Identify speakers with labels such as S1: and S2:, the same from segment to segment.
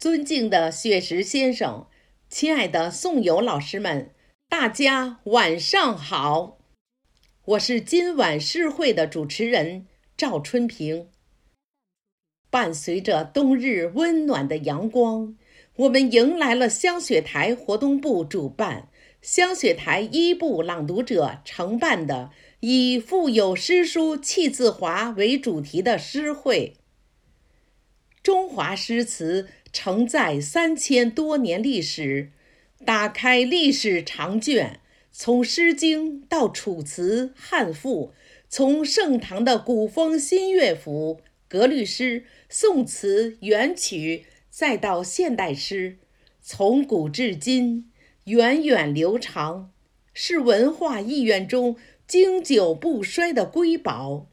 S1: 尊敬的雪石先生，亲爱的宋友老师们，大家晚上好！我是今晚诗会的主持人赵春平。伴随着冬日温暖的阳光，我们迎来了香雪台活动部主办、香雪台一部朗读者承办的以“腹有诗书气自华”为主题的诗会。中华诗词承载三千多年历史，打开历史长卷，从《诗经》到《楚辞》《汉赋》，从盛唐的古风新乐府、格律诗、宋词、元曲，再到现代诗，从古至今，源远流长，是文化意愿中经久不衰的瑰宝。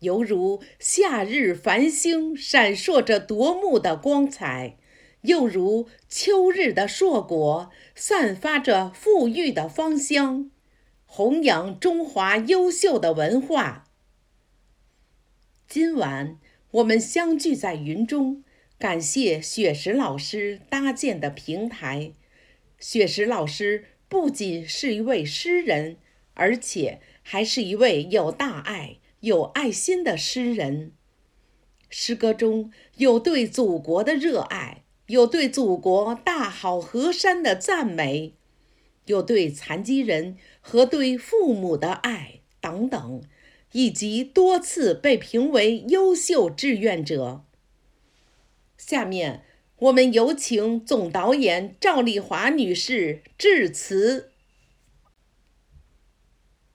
S1: 犹如夏日繁星闪烁着夺目的光彩，又如秋日的硕果散发着馥郁的芳香，弘扬中华优秀的文化。今晚我们相聚在云中，感谢雪石老师搭建的平台。雪石老师不仅是一位诗人，而且还是一位有大爱。有爱心的诗人，诗歌中有对祖国的热爱，有对祖国大好河山的赞美，有对残疾人和对父母的爱等等，以及多次被评为优秀志愿者。下面，我们有请总导演赵丽华女士致辞。